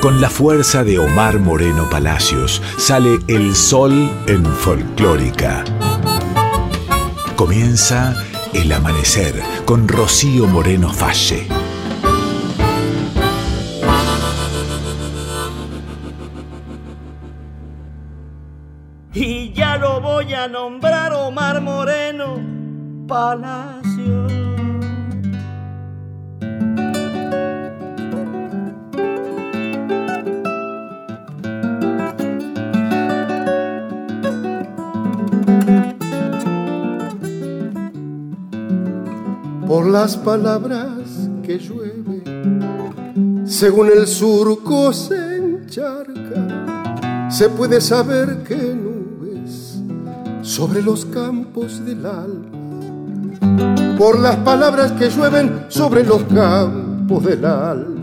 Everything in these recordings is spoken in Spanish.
Con la fuerza de Omar Moreno Palacios sale el sol en folclórica. Comienza el amanecer con Rocío Moreno Falle. Y ya lo voy a nombrar Omar Moreno Palacios. Las palabras que llueve, según el surco se encharca, se puede saber que nubes sobre los campos del alma, por las palabras que llueven sobre los campos del alma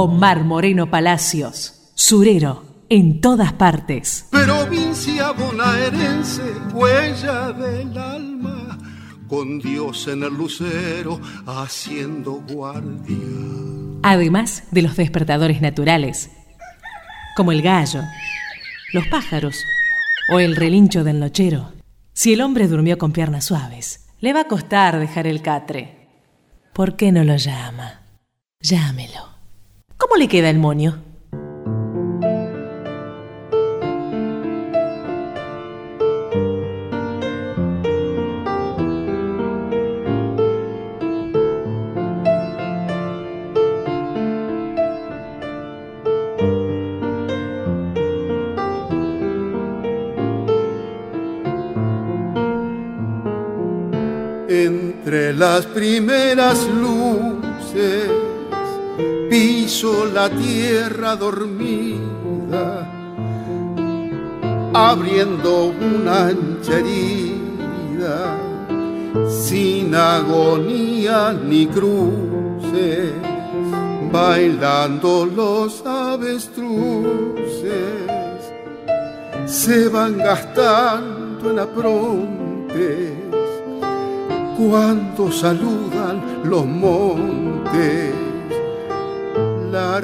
Omar Moreno Palacios, surero, en todas partes. Provincia bonaerense, huella del alma, con Dios en el lucero, haciendo guardia. Además de los despertadores naturales, como el gallo, los pájaros o el relincho del nochero. Si el hombre durmió con piernas suaves, le va a costar dejar el catre. ¿Por qué no lo llama? Llámelo. ¿Cómo le queda el moño? Tierra dormida, abriendo una ancha herida, sin agonía ni cruces, bailando los avestruces, se van gastando en aprontes cuando saludan los montes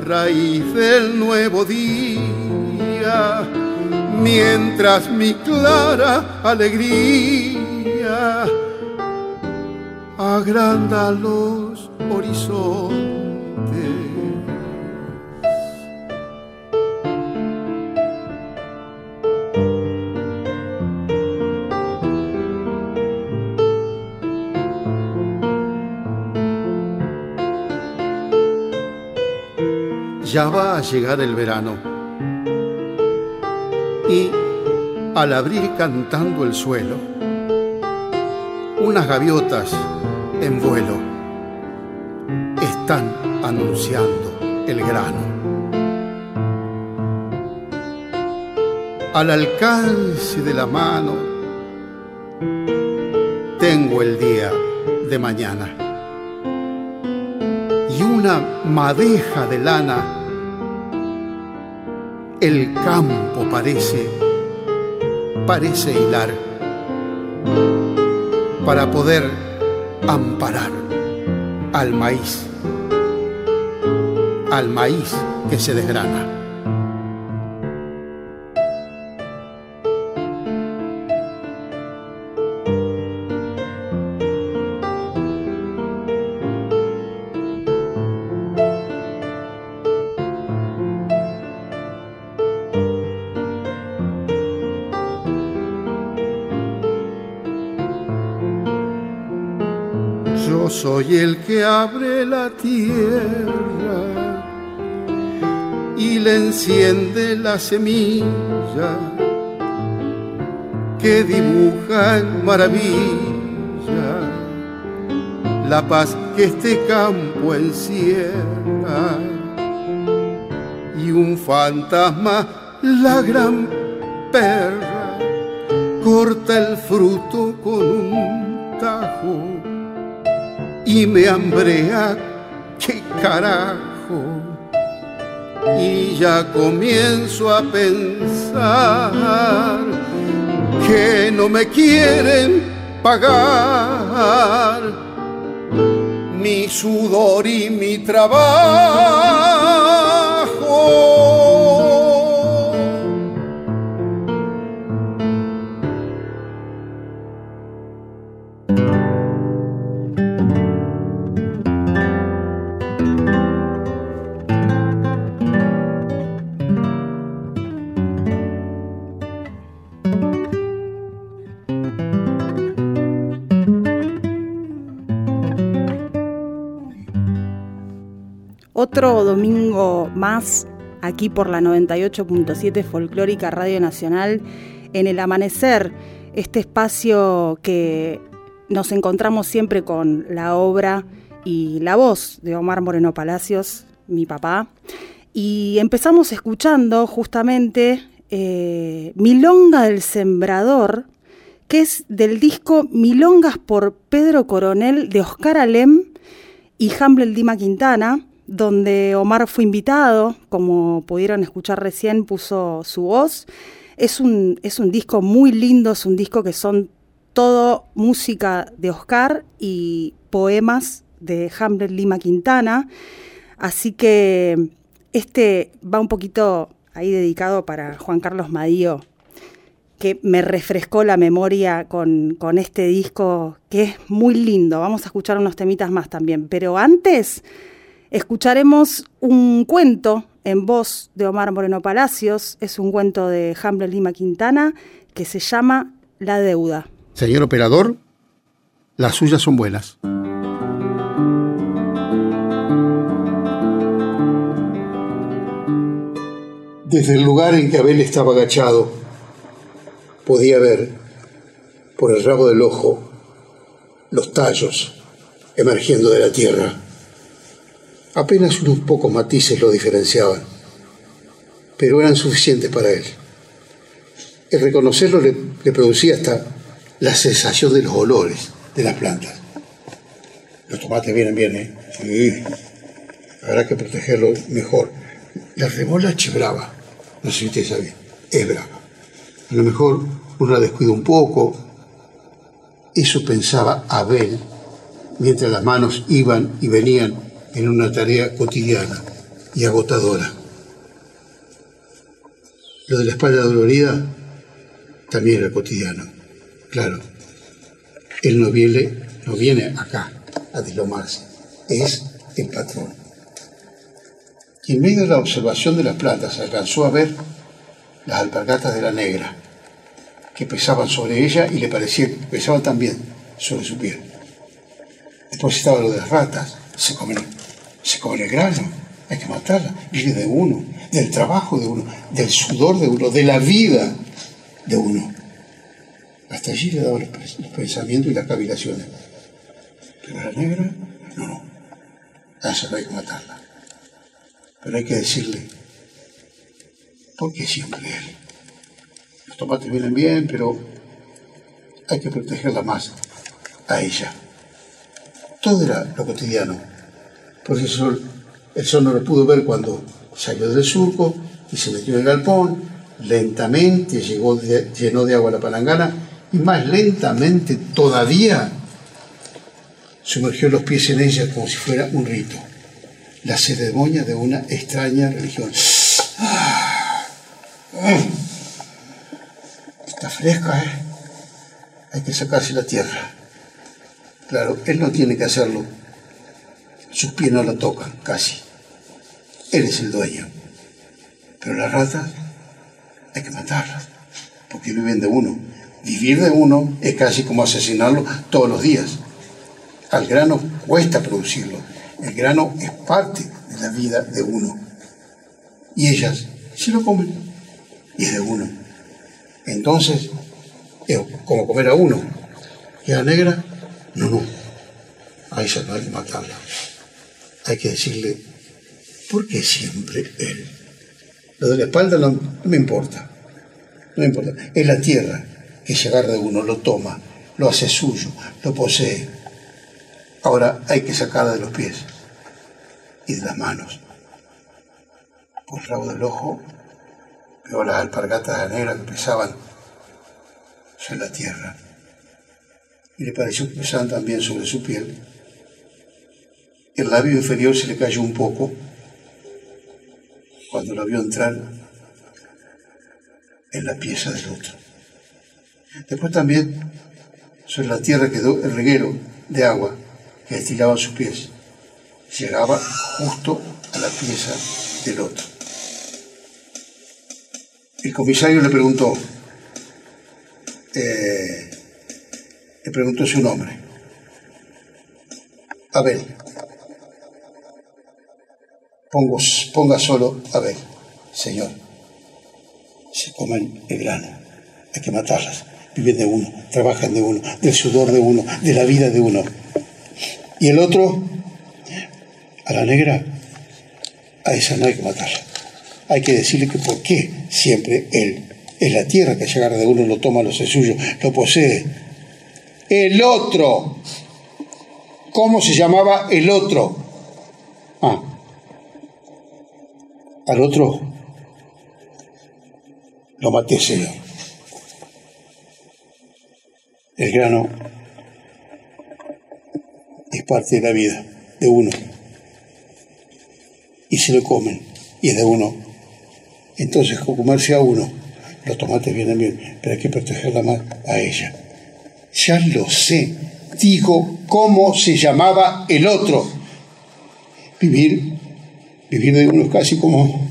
raíz del nuevo día, mientras mi clara alegría agranda los ya va a llegar el verano. Y al abrir cantando el suelo, unas gaviotas en vuelo están anunciando el grano. Al alcance de la mano tengo el día de mañana y una madeja de lana el campo parece, parece hilar para poder amparar al maíz, al maíz que se desgrana. Abre la tierra y le enciende la semilla que dibuja en maravilla. La paz que este campo encierra y un fantasma, la gran perra, corta el fruto con un tajo y me hambrea, qué carajo. y ya comienzo a pensar que no me quieren pagar mi sudor y mi trabajo. Otro domingo más aquí por la 98.7 Folclórica Radio Nacional en el amanecer, este espacio que nos encontramos siempre con la obra y la voz de Omar Moreno Palacios, mi papá. Y empezamos escuchando justamente eh, Milonga del Sembrador, que es del disco Milongas por Pedro Coronel de Oscar Alem y Hamble Dima Quintana donde Omar fue invitado, como pudieron escuchar recién, puso su voz. Es un, es un disco muy lindo, es un disco que son todo música de Oscar y poemas de Hamlet Lima Quintana. Así que este va un poquito ahí dedicado para Juan Carlos Madío, que me refrescó la memoria con, con este disco que es muy lindo. Vamos a escuchar unos temitas más también. Pero antes Escucharemos un cuento en voz de Omar Moreno Palacios, es un cuento de Hamlet Lima Quintana que se llama La deuda. Señor operador, las suyas son buenas. Desde el lugar en que Abel estaba agachado, podía ver por el rabo del ojo los tallos emergiendo de la tierra. Apenas unos pocos matices lo diferenciaban, pero eran suficientes para él. El reconocerlo le, producía hasta la sensación de los olores de las plantas. Los tomates vienen bien, ¿eh? Sí. Habrá que protegerlos mejor. La remolacha brava, no sé si ustedes saben, es brava. A lo mejor uno la descuida un poco. Eso pensaba Abel mientras las manos iban y venían en una tarea cotidiana y agotadora. Lo de la espalda dolorida también era cotidiano, claro. Él no viene, no viene acá a deslomarse, es el patrón. Y en medio de la observación de las plantas alcanzó a ver las alpargatas de la negra, que pesaban sobre ella y le parecía que pesaban también sobre su piel. Después estaba lo de las ratas, se comen se cobre grano, hay que matarla. Vive de uno, del trabajo de uno, del sudor de uno, de la vida de uno. Hasta allí le daba los, pensamientos y las cavilaciones. Pero la negra, no, no. A esa no hay que matarla. Pero hay que decirle, ¿por qué siempre él? Los tomates vienen bien, pero hay que protegerla más a ella. Todo era lo cotidiano sol, el sol no lo pudo ver cuando salió del surco y se metió en el galpón, lentamente llegó llenó de agua la palangana y más lentamente todavía sumergió los pies en ella como si fuera un rito, la ceremonia de una extraña religión. Ah, está fresca, ¿eh? Hay que sacarse la tierra. Claro, él no tiene que hacerlo sus pies no la tocan, casi. Él es el dueño. Pero las ratas hay que matarlas, porque viven de uno. Vivir de uno es casi como asesinarlo todos los días. Al grano cuesta producirlo. El grano es parte de la vida de uno. Y ellas sí lo comen. Y es de uno. Entonces, es como comer a uno. Y a la negra, no, no. A ella no hay que matarla hay que decirle, ¿por qué siempre él? Lo de la espalda no, me importa, no me importa. Es la tierra que se agarra de uno, lo toma, lo hace suyo, lo posee. Ahora hay que sacarla de los pies y de las manos. por el rabo del ojo, veo las alpargatas negras que pesaban sobre la tierra. Y le pareció que pesaban también sobre su piel. El labio inferior se le cayó un poco cuando lo vio entrar en la pieza del otro. Después también sobre la tierra quedó el reguero de agua que destilaban sus pies. Llegaba justo a la pieza del otro. El comisario le preguntó, eh, le preguntó su nombre. Abel. Pongo, ponga solo Abel, señor. Se comen el grano. Hay que matarlas. Viven de uno, trabajan de uno, del sudor de uno, de la vida de uno. Y el otro, a la negra, a esa no hay que matarla. Hay que decirle que por qué siempre él es la tierra que se de uno, lo toma, lo hace suyo, lo posee. El otro. ¿Cómo se llamaba el otro? Ah. Al otro lo maté, Señor. El grano es parte de la vida de uno. Y se lo comen, y es de uno. Entonces, comerse a uno, los tomates vienen bien, pero hay que protegerla más a ella. Ya lo sé, digo cómo se llamaba el otro. Vivir, vivir de uno casi como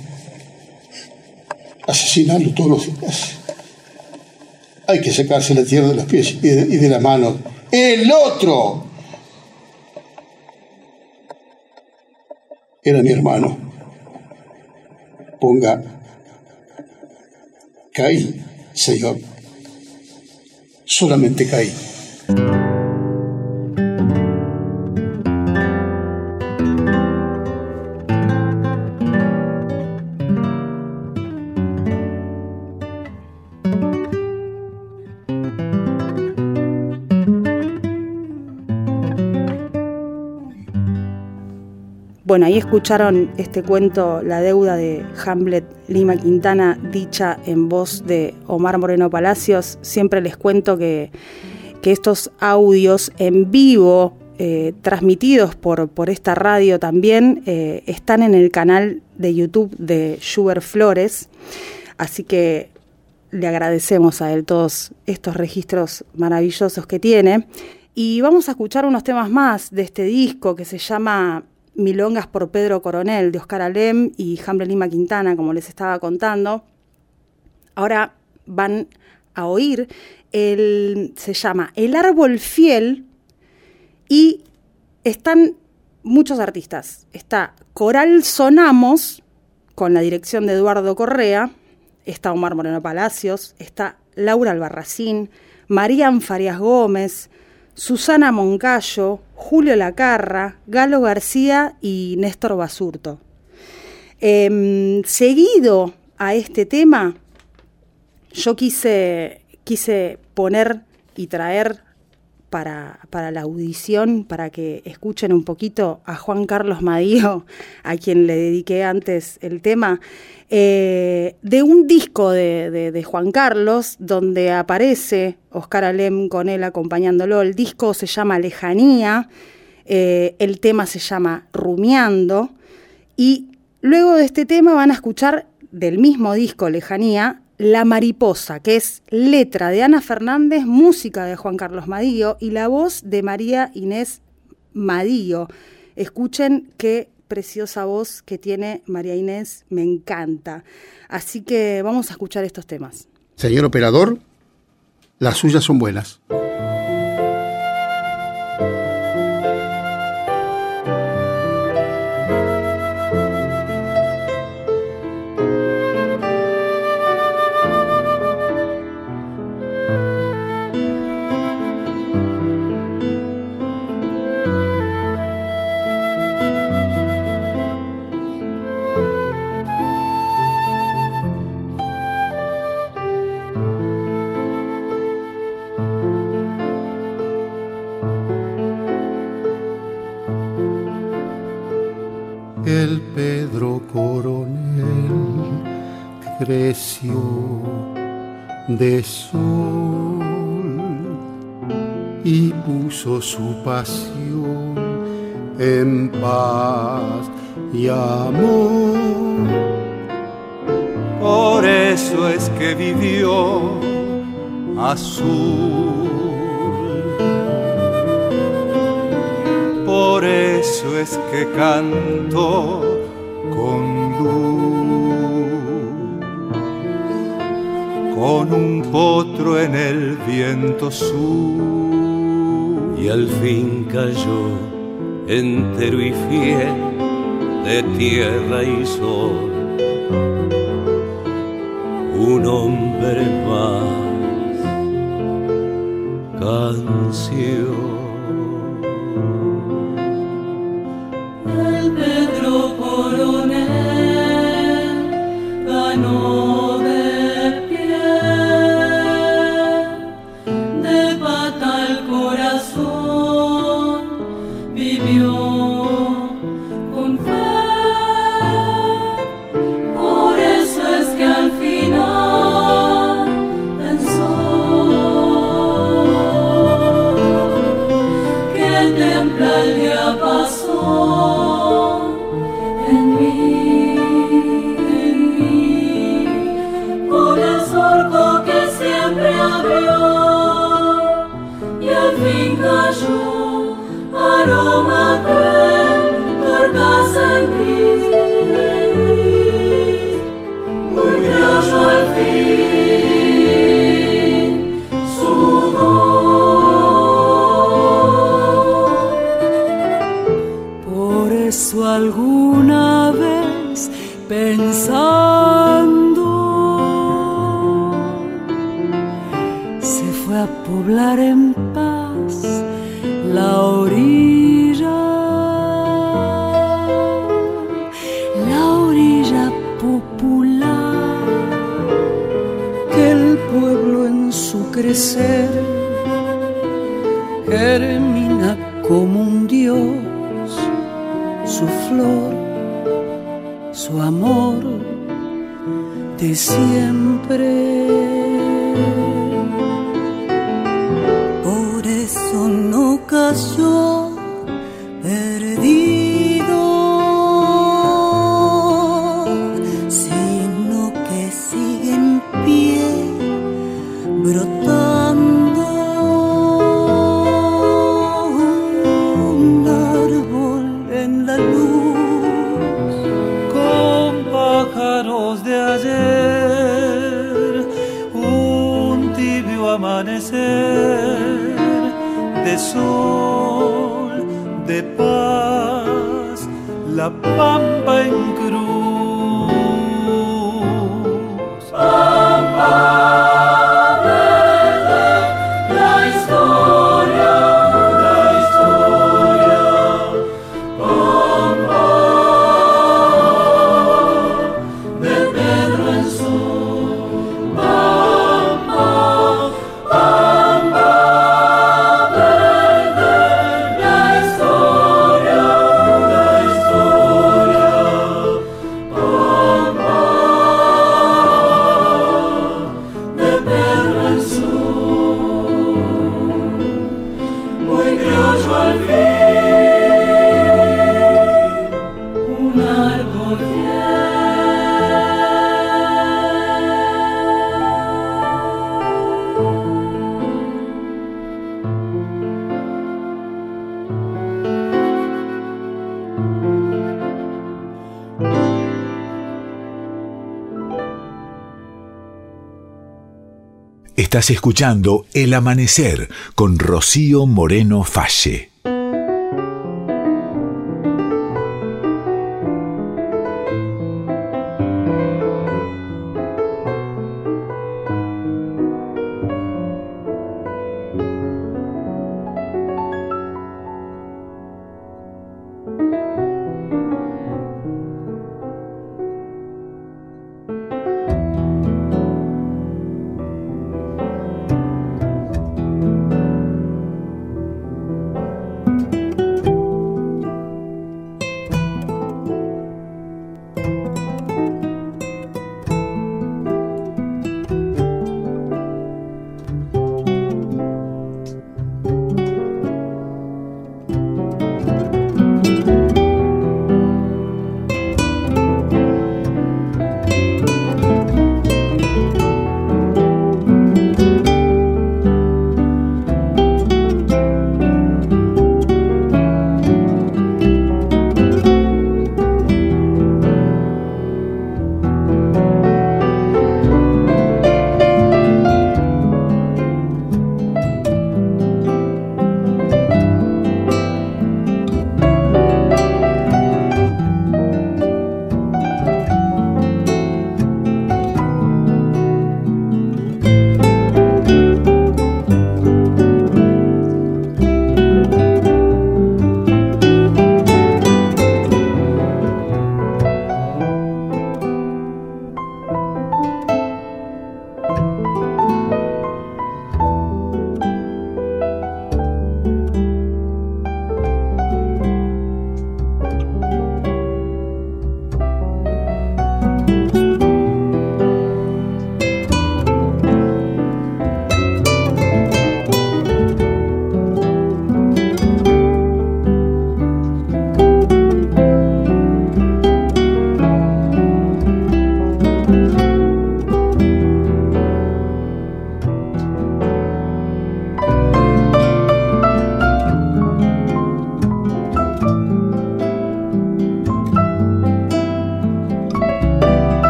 asesinarlo todos los días. Hay que sacarse la tierra de los pies y de las manos. El otro era mi hermano. Ponga, caí, Señor. Solamente caí. Bueno, ahí escucharon este cuento, La deuda de Hamlet Lima Quintana, dicha en voz de Omar Moreno Palacios. Siempre les cuento que, estos audios en vivo, eh, transmitidos por, por, esta radio también, eh, están en el canal de YouTube de Schubert Flores. Así que le agradecemos a él todos estos registros maravillosos que tiene. Y vamos a escuchar unos temas más de este disco que se llama Milongas por Pedro Coronel, de Oscar Alem y Hambre Lima Quintana, como les estaba contando. Ahora van a oír, el, se llama El Árbol Fiel y están muchos artistas. Está Coral Sonamos, con la dirección de Eduardo Correa, está Omar Moreno Palacios, está Laura Albarracín, Marían Farias Gómez, Susana Moncayo, Julio Lacarra, Galo García y Néstor Basurto. Em, seguido a este tema, yo quise, quise poner y traer para, para, la audición, para que escuchen un poquito a Juan Carlos Madío, a quien le dediqué antes el tema, eh, de un disco de, Juan Carlos, donde aparece Oscar Alem con él acompañándolo. El disco se llama Lejanía, eh, el tema se llama Rumiando, y luego de este tema van a escuchar del mismo disco Lejanía la Mariposa, que es letra de Ana Fernández, música de Juan Carlos Madío y la voz de María Inés Madío. Escuchen qué preciosa voz que tiene María Inés, me encanta. Así que vamos a escuchar estos temas. Señor operador, las suyas son buenas. Pasión en paz y amor. Por eso es que vivió azul. Entero y fiel de tierra y sol, de sol, de paz, la pampa en cruz. Escuchando El Amanecer con Rocío Moreno Falle.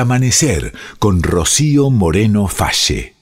Amanecer con Rocío Moreno Falle.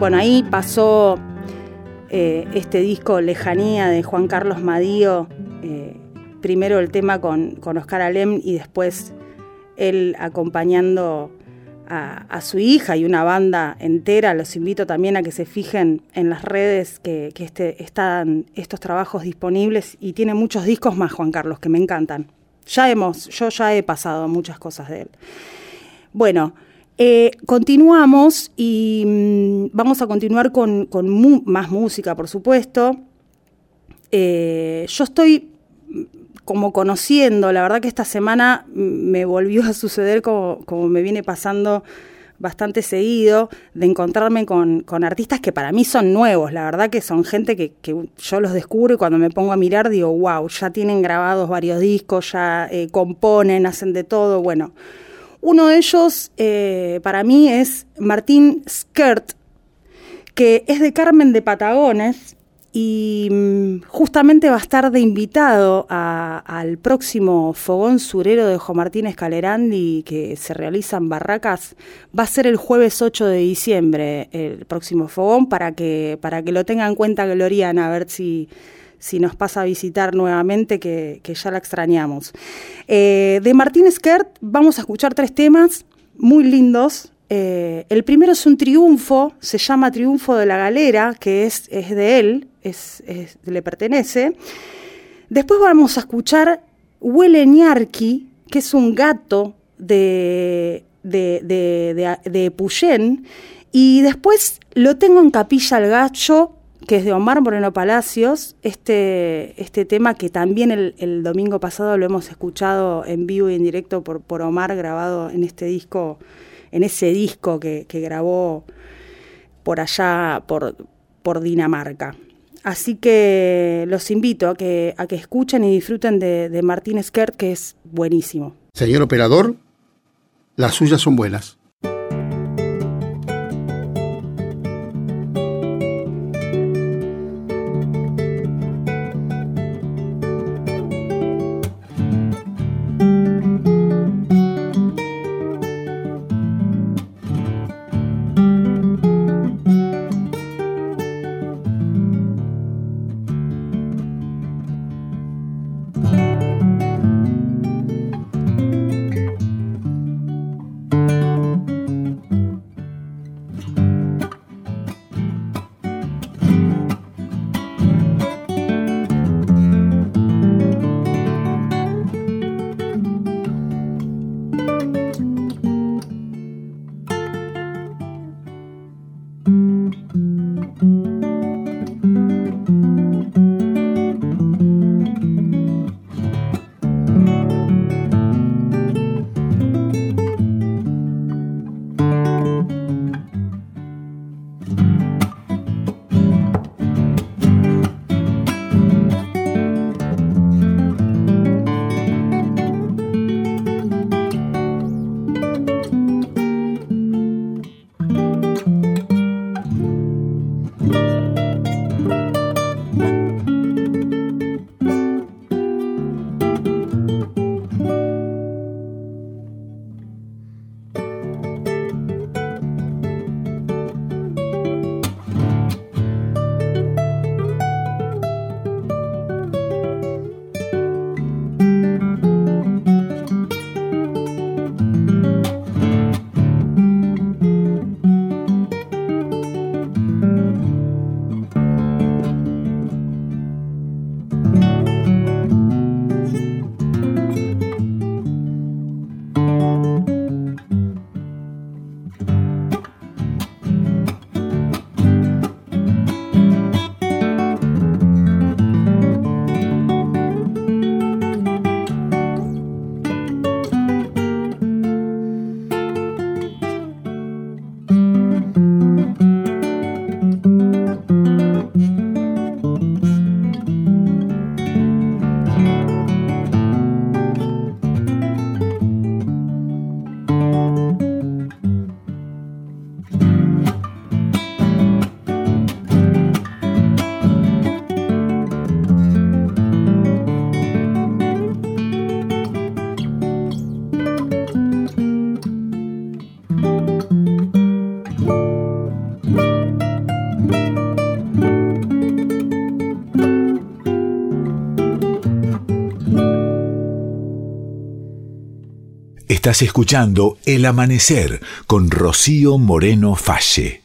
Bueno, ahí pasó eh, este disco Lejanía de Juan Carlos Madío, eh, primero el tema con, Oscar Alem y después él acompañando a, su hija y una banda entera. Los invito también a que se fijen en las redes que, este, están estos trabajos disponibles y tiene muchos discos más, Juan Carlos, que me encantan. ya hemos, yo ya he pasado muchas cosas de él. Bueno, eh, continuamos y mm, vamos a continuar con, más música, por supuesto. Eh, yo estoy mm, como conociendo, la verdad que esta semana mm, me volvió a suceder como, me viene pasando bastante seguido, de encontrarme con, artistas que para mí son nuevos, la verdad que son gente que, yo los descubro y cuando me pongo a mirar digo, wow, ya tienen grabados varios discos, ya eh, componen, hacen de todo, bueno. Uno de ellos, eh, para mí, es Martín Skirt, que es de Carmen de Patagones y mm, justamente va a estar de invitado al próximo Fogón Surero de Jo Martínez Calerandi que se realiza en Barracas. Va a ser el jueves 8 de diciembre el próximo Fogón para que, para que lo tenga en cuenta Gloriana, a ver si si nos pasa a visitar nuevamente, que, ya la extrañamos. Eh, de Martín Skert vamos a escuchar tres temas muy lindos. Eh, el primero es un triunfo, se llama Triunfo de la Galera, que es, es de él, es, le pertenece. Después vamos a escuchar Huele Ñarqui, que es un gato de, de, de, de, Puyén. Y después lo tengo en Capilla al Gacho, que es de Omar Moreno Palacios, este, este tema que también el, domingo pasado lo hemos escuchado en vivo y en directo por, por Omar, grabado en este disco, en ese disco que, grabó por allá, por, por Dinamarca. Así que los invito a que, a que escuchen y disfruten de, de Martín Skert, que es buenísimo. Señor operador, las suyas son buenas. Estás escuchando El Amanecer con Rocío Moreno Falle.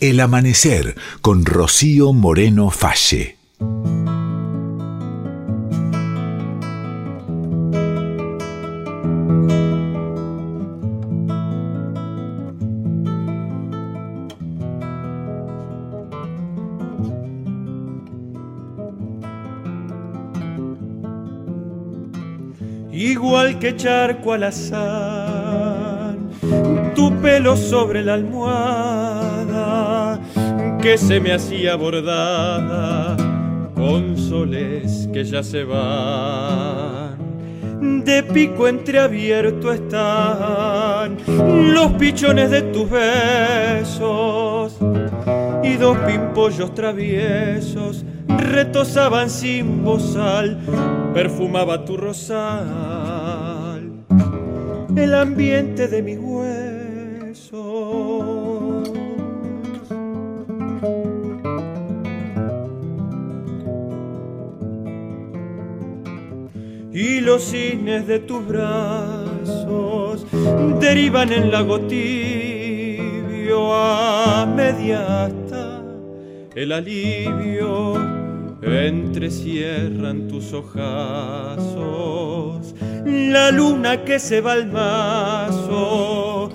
El Amanecer con Rocío Moreno Falle. Igual que charco al azar, tu pelo sobre la almohada que se me hacía bordada con soles que ya se van. De pico entreabierto están los pichones de tus besos y dos pimpollos traviesos retosaban sin bozal, perfumaba tu rosal, el ambiente de mis los cisnes de tus brazos derivan en lago tibio a media hasta el alivio entrecierran tus ojazos. La luna que se va al mazo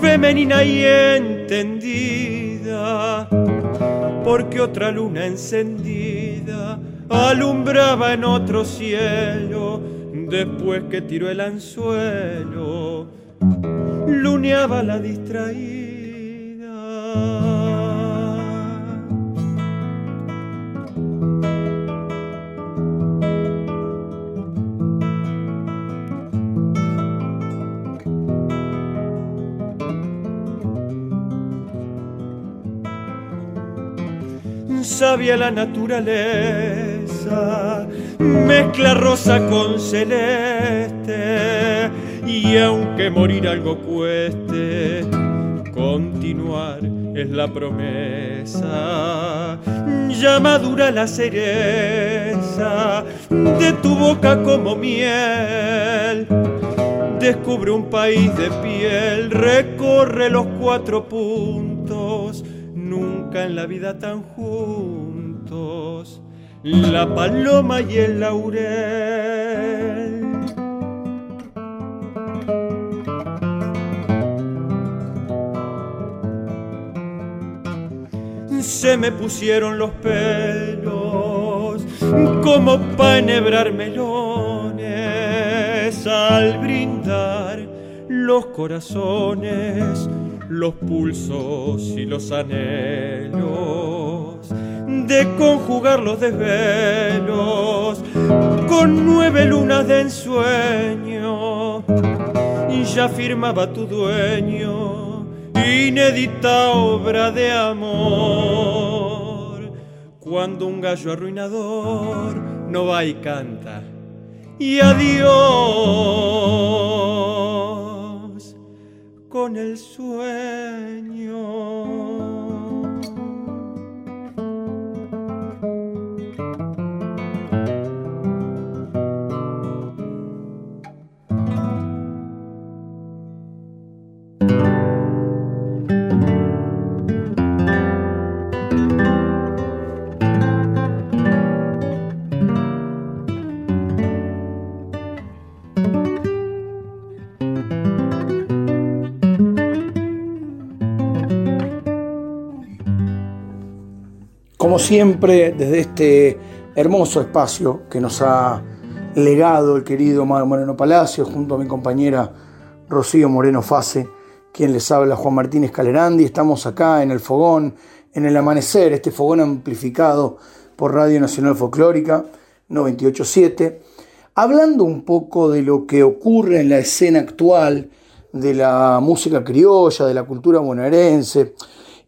femenina y entendida porque otra luna encendida alumbraba en otro cielo, después que tiró el anzuelo, luneaba la distraída. sabia la naturaleza, mezcla rosa con celeste, y aunque morir algo cueste, continuar es la promesa. Ya madura la cereza de tu boca como miel. Descubre un país de piel, recorre los cuatro puntos nunca en la vida tan juntos, la paloma y el laurel. Se me pusieron los pelos como para enhebrar melones al brindar los corazones los pulsos y los anhelos de conjugar los desvelos con nueve lunas de ensueño y ya firmaba tu dueño inédita obra de amor cuando un gallo arruinador no va y canta y adiós con el sueño. Como siempre, desde este hermoso espacio que nos ha legado el querido Mario Moreno Palacio, junto a mi compañera Rocío Moreno Fase, quien les habla Juan Martínez Calerandi. Estamos acá en el fogón, en el amanecer, este fogón amplificado por Radio Nacional Folclórica 987, hablando un poco de lo que ocurre en la escena actual de la música criolla, de la cultura bonaerense,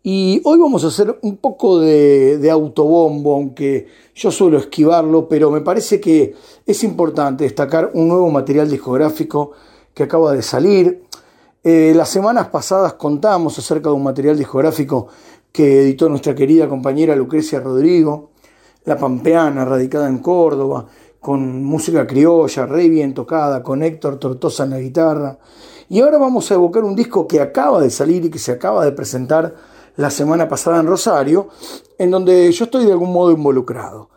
y hoy vamos a hacer un poco de, autobombo, aunque yo suelo esquivarlo, pero me parece que es importante destacar un nuevo material discográfico que acaba de salir. Eh, las semanas pasadas contamos acerca de un material discográfico que editó nuestra querida compañera Lucrecia Rodrigo, la pampeana, radicada en Córdoba, con música criolla, re bien tocada, con Héctor Tortosa en la guitarra. Y ahora vamos a evocar un disco que acaba de salir y que se acaba de presentar la semana pasada en Rosario, en donde yo estoy de algún modo involucrado.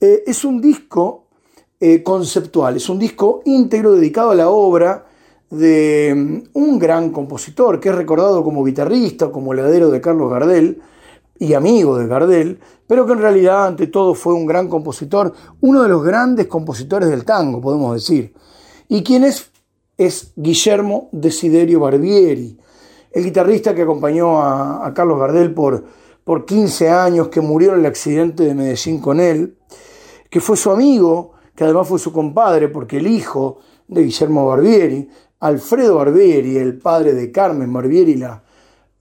Eh, es un disco eh, conceptual, es un disco íntegro dedicado a la obra de mm, un gran compositor que es recordado como guitarrista, como heredero de Carlos Gardel y amigo de Gardel, pero que en realidad ante todo fue un gran compositor, uno de los grandes compositores del tango, podemos decir. ¿Y quién es? Es Guillermo Desiderio Barbieri, el guitarrista que acompañó a, Carlos Gardel por, por 15 años, que murió en el accidente de Medellín con él, que fue su amigo, que además fue su compadre, porque el hijo de Guillermo Barbieri, Alfredo Barbieri, el padre de Carmen Barbieri, la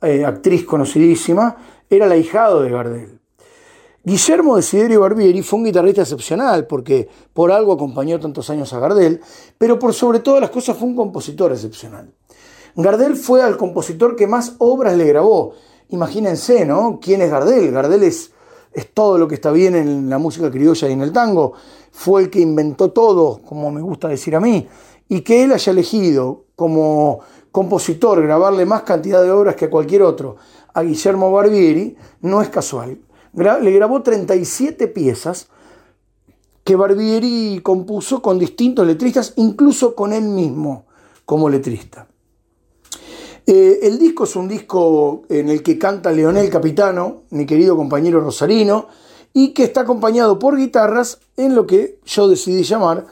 eh, actriz conocidísima, era el ahijado de Gardel. Guillermo Desiderio Barbieri fue un guitarrista excepcional porque por algo acompañó tantos años a Gardel, pero por sobre todas las cosas fue un compositor excepcional. Gardel fue al compositor que más obras le grabó. Imagínense, ¿no? ¿Quién es Gardel? Gardel es todo lo que está bien en la música criolla y en el tango. Fue el que inventó todo, como me gusta decir a mí, y que él haya elegido como compositor grabarle más cantidad de obras que a cualquier otro a Guillermo Barbieri no es casual. Le grabó 37 piezas que Barbieri compuso con distintos letristas, incluso con él mismo como letrista. Eh, el disco es un disco en el que canta Leonel Capitano, mi querido compañero rosarino, y que está acompañado por guitarras en lo que yo decidí llamar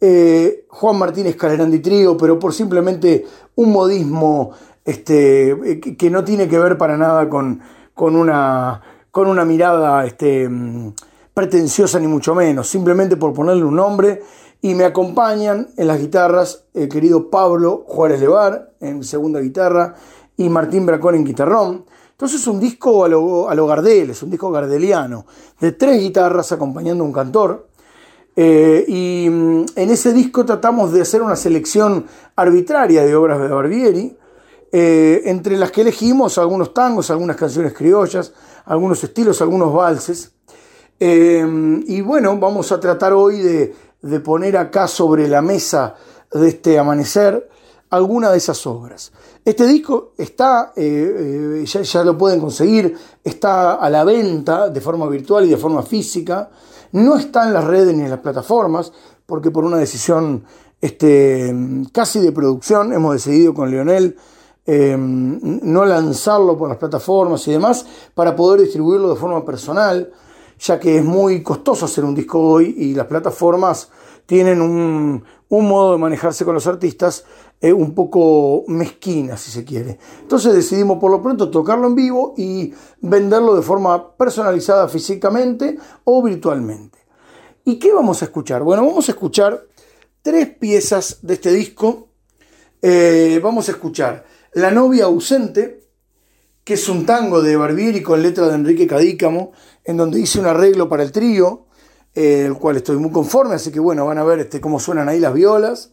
eh, Juan Martínez Calerandi Trío, pero por simplemente un modismo este, eh, que no tiene que ver para nada con, con, una, con una mirada este, mm, pretenciosa ni mucho menos, simplemente por ponerle un nombre y me acompañan en las guitarras el querido Pablo Juárez Levar en segunda guitarra y Martín Bracón en guitarrón. Entonces es un disco a lo, a Gardel, es un disco gardeliano, de tres guitarras acompañando a un cantor. Eh, y mm, en ese disco tratamos de hacer una selección arbitraria de obras de Barbieri, eh, entre las que elegimos algunos tangos, algunas canciones criollas, algunos estilos, algunos valses. Eh, y bueno, vamos a tratar hoy de de poner acá sobre la mesa de este amanecer alguna de esas obras. Este disco está, eh, eh, ya, lo pueden conseguir, está a la venta de forma virtual y de forma física, no está en las redes ni en las plataformas, porque por una decisión este, casi de producción hemos decidido con Leonel eh, no lanzarlo por las plataformas y demás para poder distribuirlo de forma personal ya que es muy costoso hacer un disco hoy y las plataformas tienen un, modo de manejarse con los artistas eh, un poco mezquina, si se quiere. Entonces decidimos por lo pronto tocarlo en vivo y venderlo de forma personalizada físicamente o virtualmente. ¿Y qué vamos a escuchar? Bueno, vamos a escuchar tres piezas de este disco. Eh, vamos a escuchar La novia ausente, que es un tango de Barbieri con letra de Enrique Cadícamo, en donde hice un arreglo para el trío, eh, el cual estoy muy conforme, así que bueno, van a ver este, cómo suenan ahí las violas.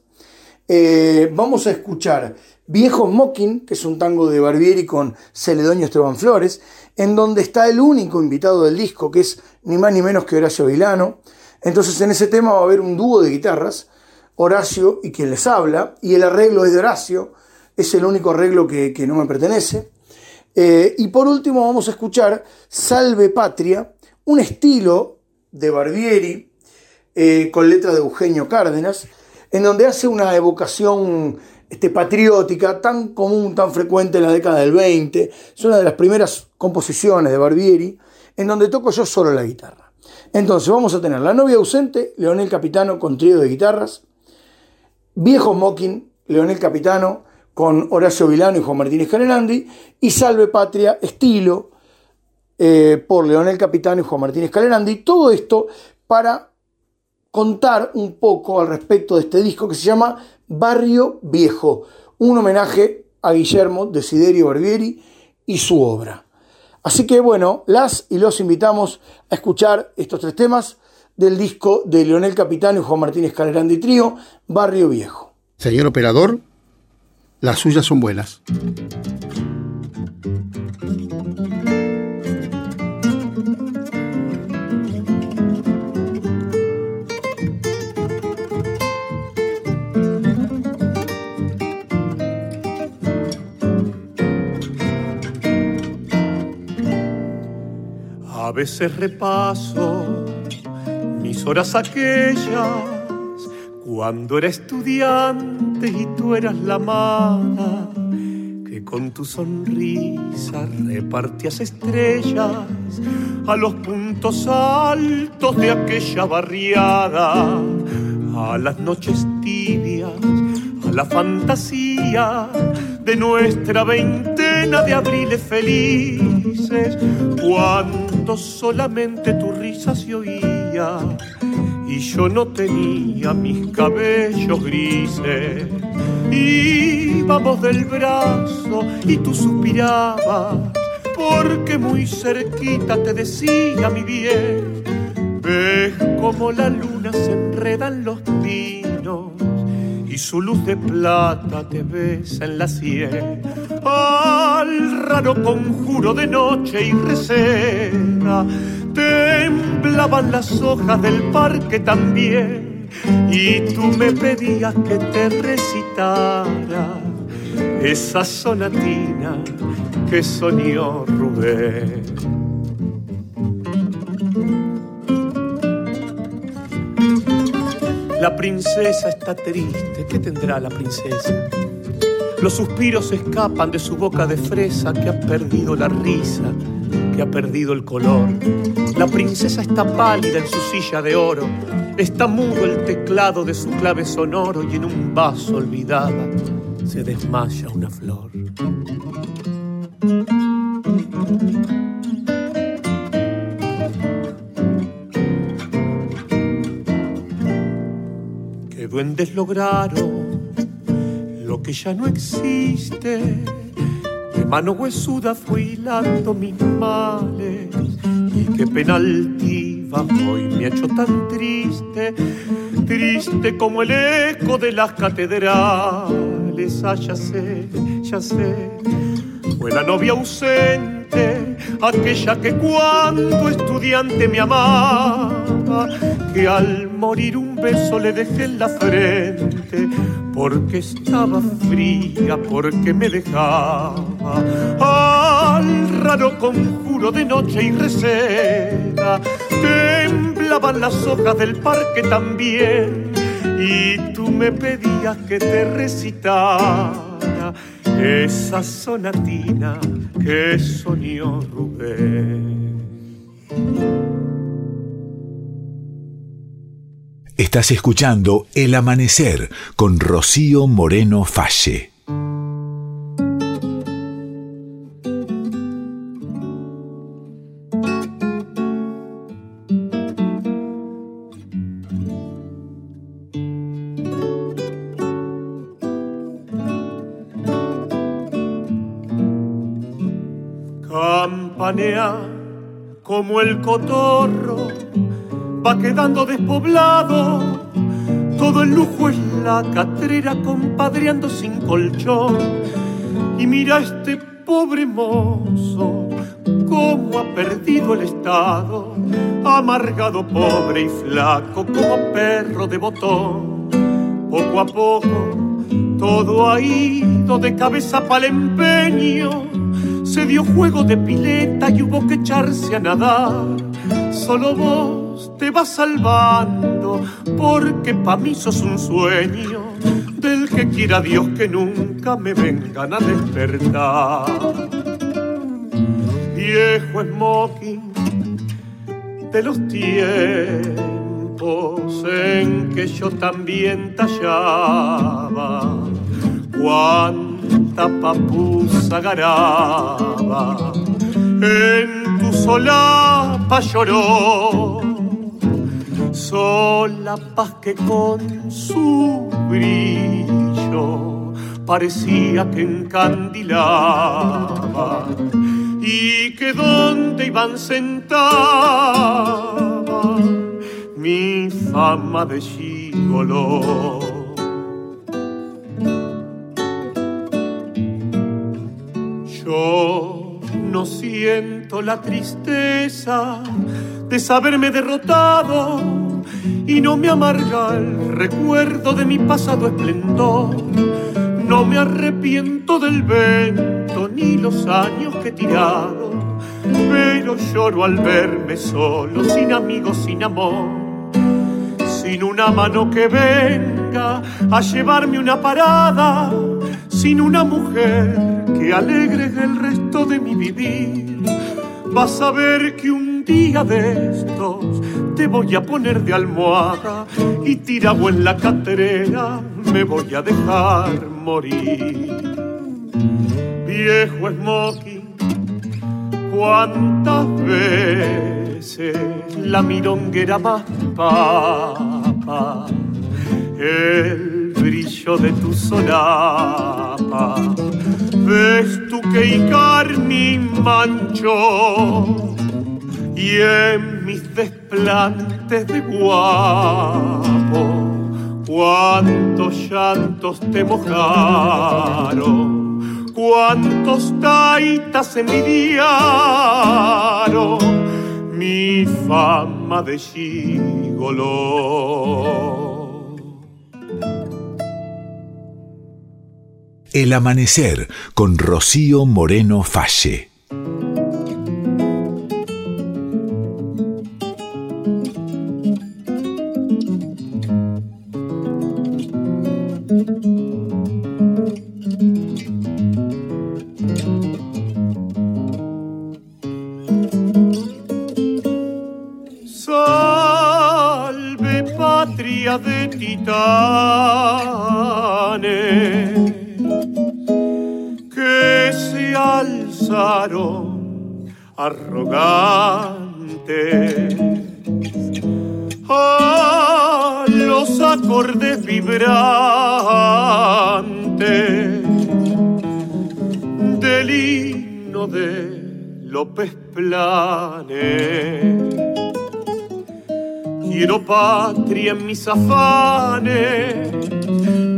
Eh, vamos a escuchar Viejo Mocking, que es un tango de Barbieri con Celedonio Esteban Flores, en donde está el único invitado del disco, que es ni más ni menos que Horacio Vilano. Entonces en ese tema va a haber un dúo de guitarras, Horacio y quien les habla, y el arreglo es de Horacio, es el único arreglo que no me pertenece. Eh, y por último vamos a escuchar Salve Patria, un estilo de Barbieri eh, con letra de Eugenio Cárdenas, en donde hace una evocación este, patriótica tan común, tan frecuente en la década del 20. Es una de las primeras composiciones de Barbieri, en donde toco yo solo la guitarra. Entonces vamos a tener La novia ausente, Leonel Capitano con trío de guitarras, Viejo Mocking, Leonel Capitano, con Horacio Vilano y Juan Martínez Calenandi, y Salve Patria, estilo, eh, por Leonel Capitano y Juan Martínez Calenandi. Todo esto para contar un poco al respecto de este disco que se llama Barrio Viejo, un homenaje a Guillermo Desiderio Barbieri y su obra. Así que bueno, las y los invitamos a escuchar estos tres temas del disco de Leonel Capitano y Juan Martínez Calerandi Trío, Barrio Viejo. Señor operador, las suyas son buenas. veces repaso mis horas aquellas cuando era estudiante y tú eras la amada que con tu sonrisa repartías estrellas a los puntos altos de aquella barriada, a las noches tibias, a la fantasía de nuestra veintena de abriles felices, cuando solamente tu risa se oía y yo no tenía mis cabellos grises. Íbamos del brazo y tú suspirabas, porque muy cerquita te decía mi bien. Ves como la luna se enreda en los pinos y su luz de plata te besa en la sien. Al raro conjuro de noche y recena temblaban las hojas del parque también y tú me pedías que te recitara esa sonatina que soñó Rubén. La princesa está triste, ¿qué tendrá la princesa? Los suspiros escapan de su boca de fresa que ha perdido la risa que ha perdido el color. La princesa está pálida en su silla de oro, está mudo el teclado de su clave sonoro y en un vaso olvidada se desmaya una flor. Que duendes lograron lo que ya no existe mano huesuda fue hilando mis males y qué penaltiva hoy me ha hecho tan triste, triste como el eco de las catedrales. Ah, ya sé, ya sé, fue la novia ausente, aquella que cuando estudiante me amaba, que al morir un beso le dejé en la frente porque estaba fría, porque me dejaba al raro conjuro de noche y recena. Temblaban las hojas del parque también y tú me pedías que te recitara esa sonatina que soñó Rubén. Estás escuchando El Amanecer con Rocío Moreno Falle. Como el cotorro va quedando despoblado. Todo el lujo es la catrera compadreando sin colchón. Y mira este pobre mozo, cómo ha perdido el estado, amargado, pobre y flaco como perro de botón. Poco a poco todo ha ido de cabeza para el empeño. Se dio juego de pileta y hubo que echarse a nadar. Solo vos te va salvando, porque pa' mí sos un sueño del que quiera Dios que nunca me vengan a despertar. Viejo smoking de los tiempos en que yo también tallaba, papusa garaba en tu solapa lloró. Sola paz que con su brillo parecía que encandilaba. Y que donde iban sentaba mi fama de gigolo. No siento la tristeza de saberme derrotado y no me amarga el recuerdo de mi pasado esplendor. No me arrepiento del vento ni los años que he tirado, pero lloro al verme solo, sin amigos, sin amor, sin una mano que venga a llevarme una parada, sin una mujer que alegre el resto de mi vivir. Vas a ver que un día de estos te voy a poner de almohada y tirado en la caterera me voy a dejar morir. Viejo smoking, cuántas veces la mironguera más papa, el brillo de tu solapa, ves tú que Icar mi mancho y en mis desplantes de guapo cuántos llantos te mojaron, cuántos taitas envidiaron mi fama de gigolo. El amanecer con Rocío Moreno Falle. Mis afanes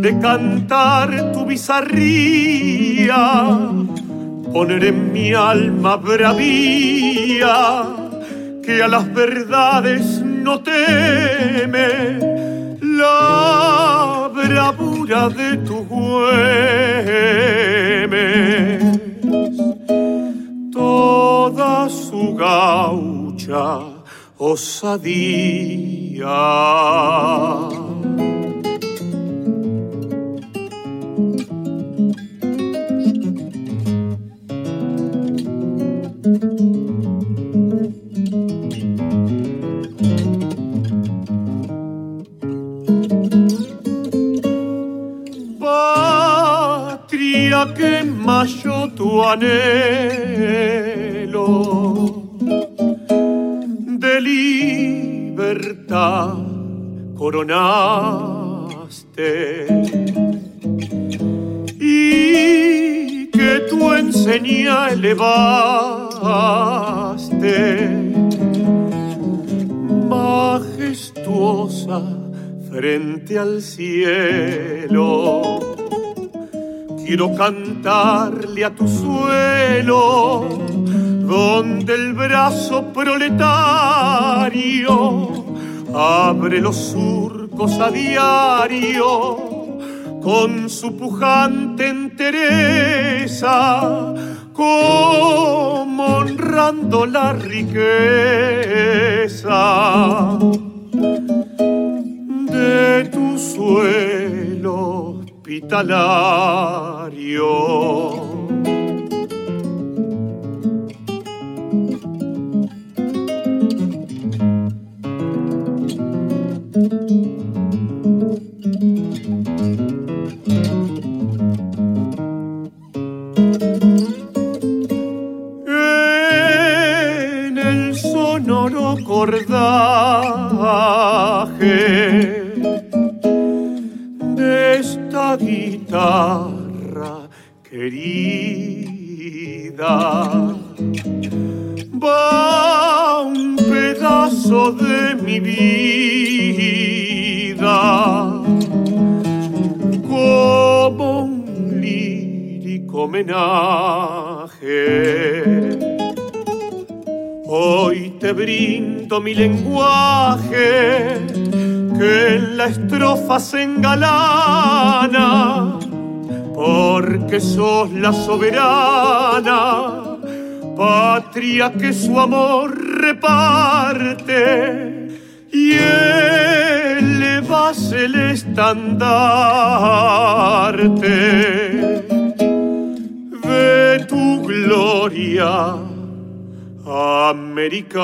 de cantar tu bizarría, poner en mi alma bravía que a las verdades no teme la bravura de tu güemes. Toda su gaucha osadía. Patria que mayo tu anhelo. De libertad coronaste. Y que tu enseña elevaste. Majestuosa frente al cielo quiero cantarle a tu suelo donde el brazo proletario abre los surcos a diario con su pujante entereza, como honrando la riqueza de tu suelo hospitalario. De esta guitarra querida. Va un pedazo de mi vida como un lírico homenaje Hoy te brindo mi lenguaje, que en la estrofa se engalana, porque sos la soberana, patria que su amor reparte y elevas el estandarte. De tu gloria americana.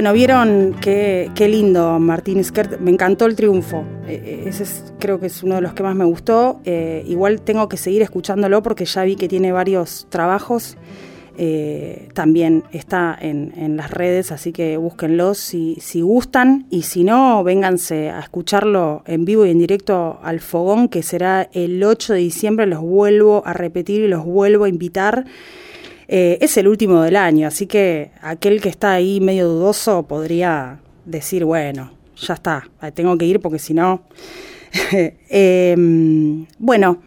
Bueno, vieron qué, lindo Martín Skert, me encantó el triunfo, eh, eh, ese creo que es uno de los que más me gustó, eh, igual tengo que seguir escuchándolo porque ya vi que tiene varios trabajos, también está en, las redes, así que búsquenlo si, si gustan. Y si no, vénganse a escucharlo en vivo y en directo al Fogón, que será el 8 de diciembre, los vuelvo a repetir y los vuelvo a invitar. Eh, es el último del año, así que aquel que está ahí medio dudoso podría decir, bueno, ya está, tengo que ir porque si no... Em, bueno,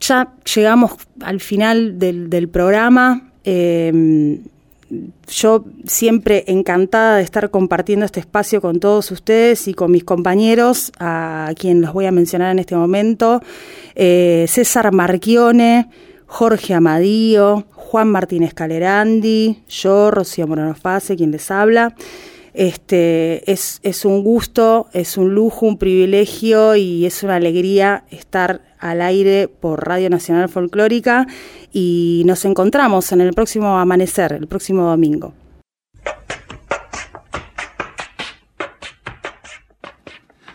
ya llegamos al final del, programa. Em, yo siempre encantada de estar compartiendo este espacio con todos ustedes y con mis compañeros, a quien los voy a mencionar en este momento, eh, César Marchione, Jorge Amadío, Juan Martínez Calerandi, yo, Rocío Moreno Fase, quien les habla. Este, es, un gusto, es un lujo, un privilegio y es una alegría estar al aire por Radio Nacional Folclórica y nos encontramos en el próximo amanecer, el próximo domingo.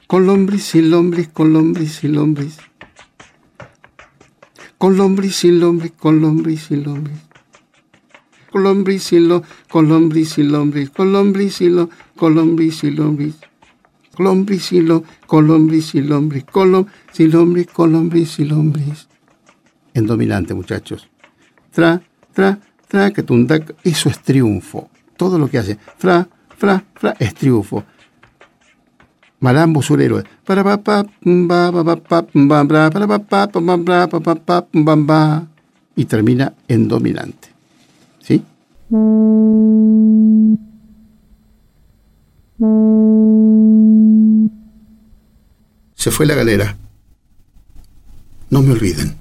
Con lombriz y lombriz, con lombriz y lombriz. Con lombriz y lombriz, con lombriz y lombriz colombricilo, colombricilo, colombricilo, colombricilo, colombricilo, colombricilo, colombricilo, colombricilo. En dominante, muchachos. Tra, tra, tra, que tundac, eso es triunfo. Todo lo que hace. Fra, fra, fra, es triunfo. Malambo surero. Para pa pa ba ba pa ba para pa pa pa pa pa pa y termina en dominante. Se fue la galera. No me olviden.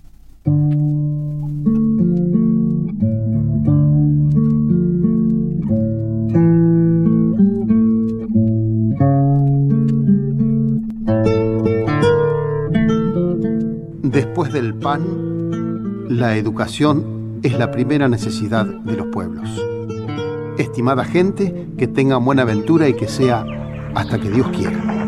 Después del pan, la educación es la primera necesidad de los pueblos. Estimada gente, que tengan buena aventura y que sea hasta que Dios quiera.